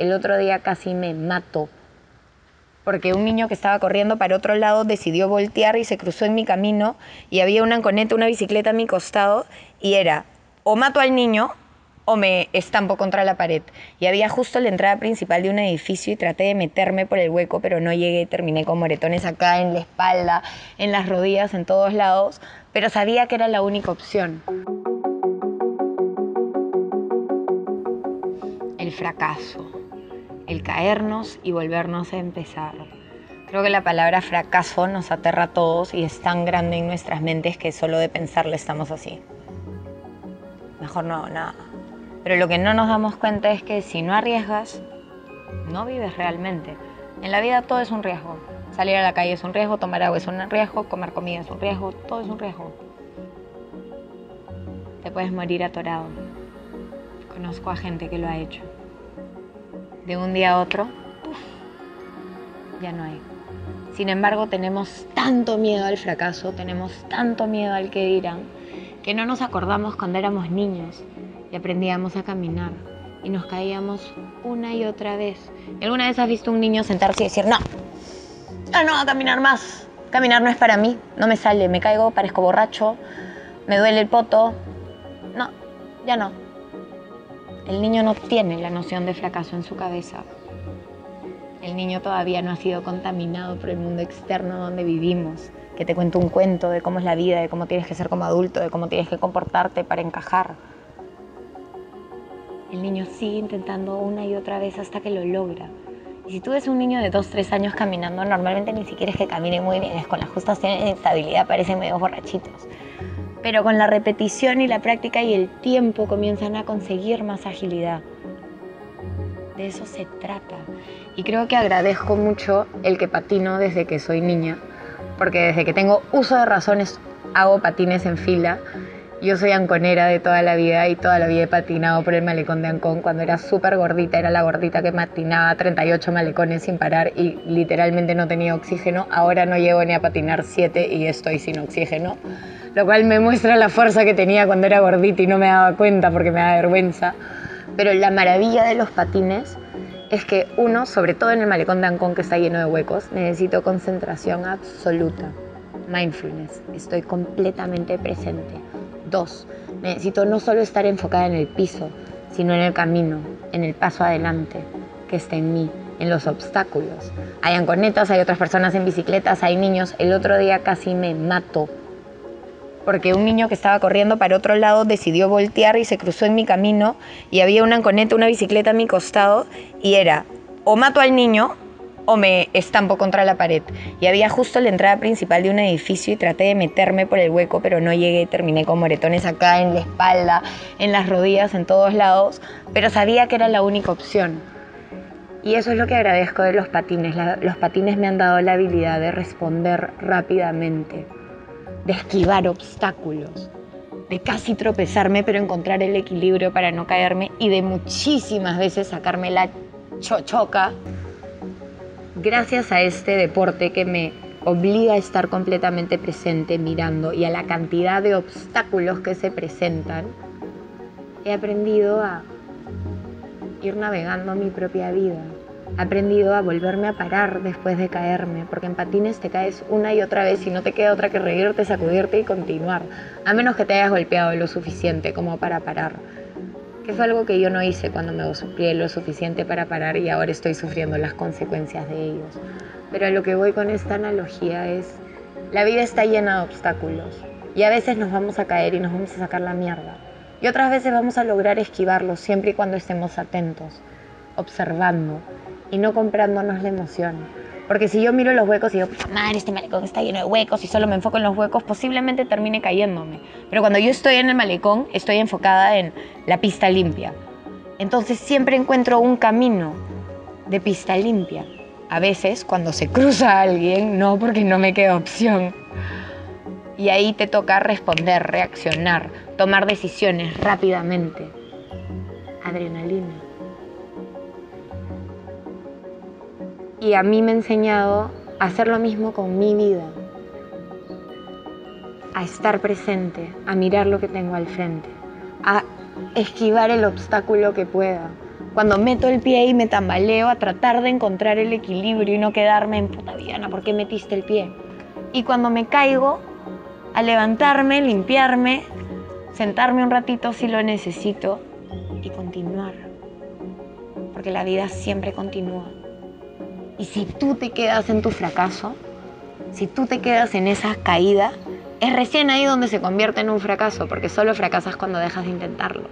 el otro día casi me mato. Porque un niño que estaba corriendo para otro lado decidió voltear y se cruzó en mi camino y había una anconeta, una bicicleta a mi costado y era o mato al niño o me estampo contra la pared. Y había justo la entrada principal de un edificio y traté de meterme por el hueco, pero no llegué, terminé con moretones acá en la espalda, en las rodillas, en todos lados, pero sabía que era la única opción. El fracaso, el caernos y volvernos a empezar. Creo que la palabra fracaso nos aterra a todos y es tan grande en nuestras mentes que solo de pensarlo estamos así. Mejor no, nada. Pero lo que no nos damos cuenta es que si no arriesgas, no vives realmente. En la vida todo es un riesgo. Salir a la calle es un riesgo, tomar agua es un riesgo, comer comida es un riesgo, todo es un riesgo. Te puedes morir atorado. Conozco a gente que lo ha hecho. De un día a otro, ya no hay. Sin embargo, tenemos tanto miedo al fracaso, tenemos tanto miedo al que dirán, que no nos acordamos cuando éramos niños y aprendíamos a caminar y nos caíamos una y otra vez. ¿Alguna vez has visto un niño sentarse y decir, no, ya no, a caminar más, caminar no es para mí, no me sale, me caigo, parezco borracho, me duele el poto, no, ya no. El niño no tiene la noción de fracaso en su cabeza. El niño todavía no ha sido contaminado por el mundo externo donde vivimos, que te cuento un cuento de cómo es la vida, de cómo tienes que ser como adulto, de cómo tienes que comportarte para encajar. El niño sigue intentando una y otra vez hasta que lo logra. Y si tú ves un niño de 2, 3 años caminando, normalmente ni siquiera es que camine muy bien, es con las justas de estabilidad, parecen medio borrachitos. Pero con la repetición y la práctica y el tiempo comienzan a conseguir más agilidad. De eso se trata. Y creo que agradezco mucho el que patino desde que soy niña, porque desde que tengo uso de razones hago patines en fila yo soy anconera de toda la vida y toda la vida he patinado por el malecón de Ancón. Cuando era súper gordita, era la gordita que patinaba 38 malecones sin parar y literalmente no tenía oxígeno. Ahora no llego ni a patinar 7 y estoy sin oxígeno. Lo cual me muestra la fuerza que tenía cuando era gordita y no me daba cuenta porque me da vergüenza. Pero la maravilla de los patines es que uno, sobre todo en el malecón de Ancón que está lleno de huecos, necesito concentración absoluta. Mindfulness. Estoy completamente presente Dos, necesito no solo estar enfocada en el piso, sino en el camino, en el paso adelante que está en mí, en los obstáculos. Hay anconetas, hay otras personas en bicicletas, hay niños. El otro día casi me mato porque un niño que estaba corriendo para otro lado decidió voltear y se cruzó en mi camino y había una anconeta, una bicicleta a mi costado y era o mato al niño o me estampo contra la pared. Y había justo la entrada principal de un edificio y traté de meterme por el hueco, pero no llegué, terminé con moretones acá en la espalda, en las rodillas, en todos lados, pero sabía que era la única opción. Y eso es lo que agradezco de los patines. los patines me han dado la habilidad de responder rápidamente, de esquivar obstáculos, de casi tropezarme, pero encontrar el equilibrio para no caerme y de muchísimas veces sacarme la chochoca gracias a este deporte que me obliga a estar completamente presente mirando y a la cantidad de obstáculos que se presentan, he aprendido a ir navegando mi propia vida. Aprendido a volverme a parar después de caerme, porque en patines te caes una y otra vez y no te queda otra que reírte, sacudirte y continuar, a menos que te hayas golpeado lo suficiente como para parar que fue algo que yo no hice cuando me sufrí lo suficiente para parar y ahora estoy sufriendo las consecuencias de ellos. Pero a lo que voy con esta analogía es, la vida está llena de obstáculos y a veces nos vamos a caer y nos vamos a sacar la mierda. Y otras veces vamos a lograr esquivarlos siempre y cuando estemos atentos, observando y no comprándonos la emoción. Porque si yo miro los huecos y digo, madre, este malecón está lleno de huecos y solo me enfoco en los huecos, posiblemente termine cayéndome. Pero cuando yo estoy en el malecón, estoy enfocada en la pista limpia. Entonces siempre encuentro un camino de pista limpia. A veces, cuando se cruza alguien, no, porque no me queda opción. Y ahí te toca responder, reaccionar, tomar decisiones rápidamente. Adrenalina. Y a mí me ha enseñado a hacer lo mismo con mi vida, a estar presente, a mirar lo que tengo al frente, a esquivar el obstáculo que pueda, Cuando meto el pie y me tambaleo a tratar de encontrar el equilibrio y no quedarme en puta Diana, ¿por qué metiste el pie? Y cuando me caigo, a levantarme, limpiarme, sentarme un ratito si lo necesito y continuar. Porque la vida siempre continúa. Y si tú te quedas en tu fracaso, si tú te quedas en esa caída, es recién ahí donde se convierte en un fracaso, porque solo fracasas cuando dejas de intentarlo.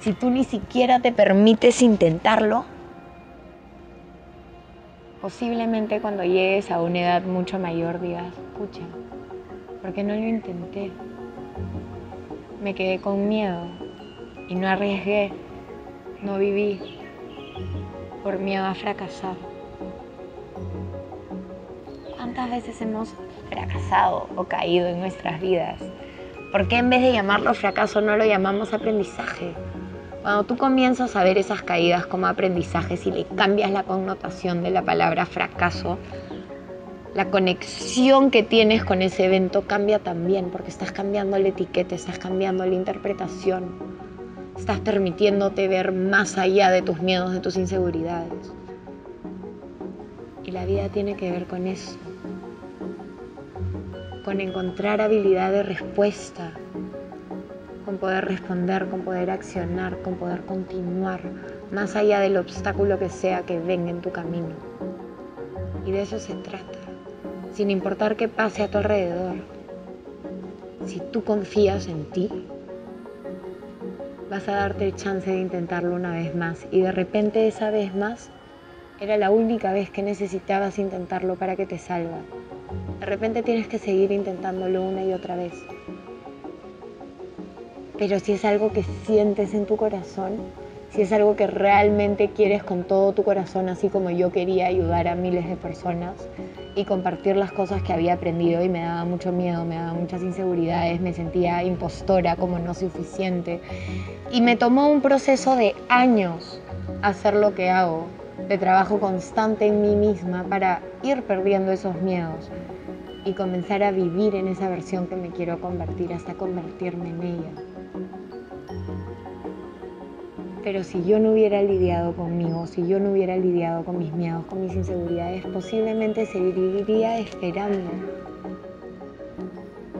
Si tú ni siquiera te permites intentarlo, posiblemente cuando llegues a una edad mucho mayor digas, pucha, ¿por qué no lo intenté? Me quedé con miedo y no arriesgué, no viví por miedo a fracasar. ¿Cuántas veces hemos fracasado o caído en nuestras vidas? ¿Por qué en vez de llamarlo fracaso no lo llamamos aprendizaje? Cuando tú comienzas a ver esas caídas como aprendizajes y le cambias la connotación de la palabra fracaso, la conexión que tienes con ese evento cambia también, porque estás cambiando la etiqueta, estás cambiando la interpretación, estás permitiéndote ver más allá de tus miedos, de tus inseguridades. Y la vida tiene que ver con eso, con encontrar habilidad de respuesta, con poder responder, con poder accionar, con poder continuar, más allá del obstáculo que sea que venga en tu camino. Y de eso se trata, sin importar qué pase a tu alrededor. Si tú confías en ti, vas a darte el chance de intentarlo una vez más y de repente esa vez más era la única vez que necesitabas intentarlo para que te salga. De repente tienes que seguir intentándolo una y otra vez. Pero si es algo que sientes en tu corazón, si es algo que realmente quieres con todo tu corazón, así como yo quería ayudar a miles de personas y compartir las cosas que había aprendido y me daba mucho miedo, me daba muchas inseguridades, me sentía impostora, como no suficiente. Y me tomó un proceso de años hacer lo que hago, de trabajo constante en mí misma para ir perdiendo esos miedos y comenzar a vivir en esa versión que me quiero convertir hasta convertirme en ella. Pero si yo no hubiera lidiado conmigo, si yo no hubiera lidiado con mis miedos, con mis inseguridades, posiblemente seguiría esperando,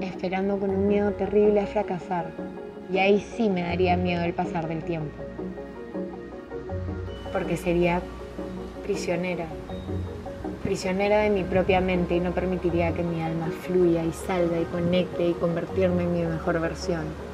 esperando con un miedo terrible a fracasar. Y ahí sí me daría miedo el pasar del tiempo. Porque sería prisionera, prisionera de mi propia mente y no permitiría que mi alma fluya y salga y conecte y convertirme en mi mejor versión.